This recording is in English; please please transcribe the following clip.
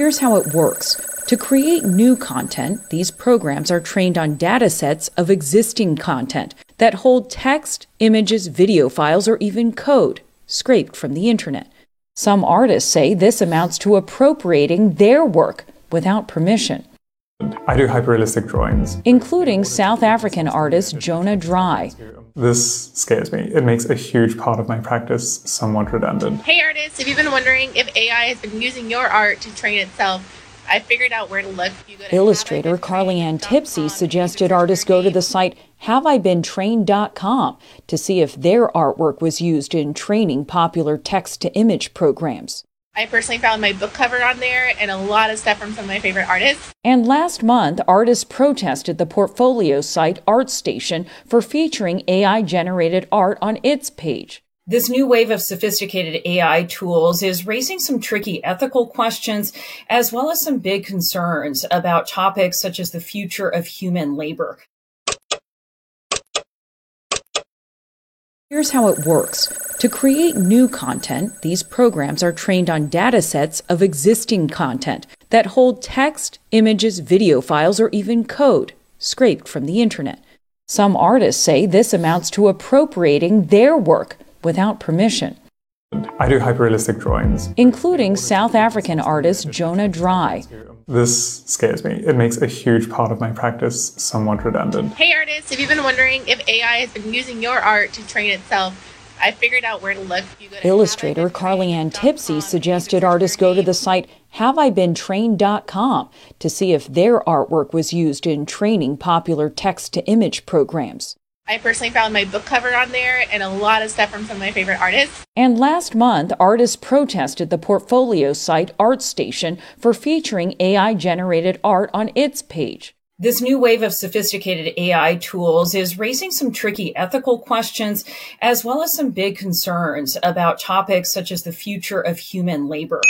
Here's how it works. To create new content, these programs are trained on data sets of existing content that hold text, images, video files, or even code scraped from the internet. Some artists say this amounts to appropriating their work without permission. I do hyperrealistic drawings, including South African artist Jono Dry. This scares me. It makes a huge part of my practice somewhat redundant. Hey artists, if you've been wondering if AI has been using your art to train itself, I figured out where to look. Illustrator Carlianne Tipsey suggested artists go to the site haveibeentrained.com to see if their artwork was used in training popular text to image programs. I personally found my book cover on there and a lot of stuff from some of my favorite artists. And last month, artists protested the portfolio site ArtStation for featuring AI generated art on its page. This new wave of sophisticated AI tools is raising some tricky ethical questions, as well as some big concerns about topics such as the future of human labor. Here's how it works. To create new content, these programs are trained on data sets of existing content that hold text, images, video files, or even code scraped from the internet. Some artists say this amounts to appropriating their work without permission. I do hyperrealistic drawings, including South African artist Jono Dry. This scares me. It makes a huge part of my practice somewhat redundant. Hey artists, if you've been wondering if AI has been using your art to train itself, I figured out where to look. To Illustrator Carlianne Tipsey suggested artists go to the site haveibeentrained.com to see if their artwork was used in training popular text to image programs. I personally found my book cover on there and a lot of stuff from some of my favorite artists. And last month, artists protested the portfolio site ArtStation for featuring AI generated art on its page. This new wave of sophisticated AI tools is raising some tricky ethical questions, as well as some big concerns about topics such as the future of human labor.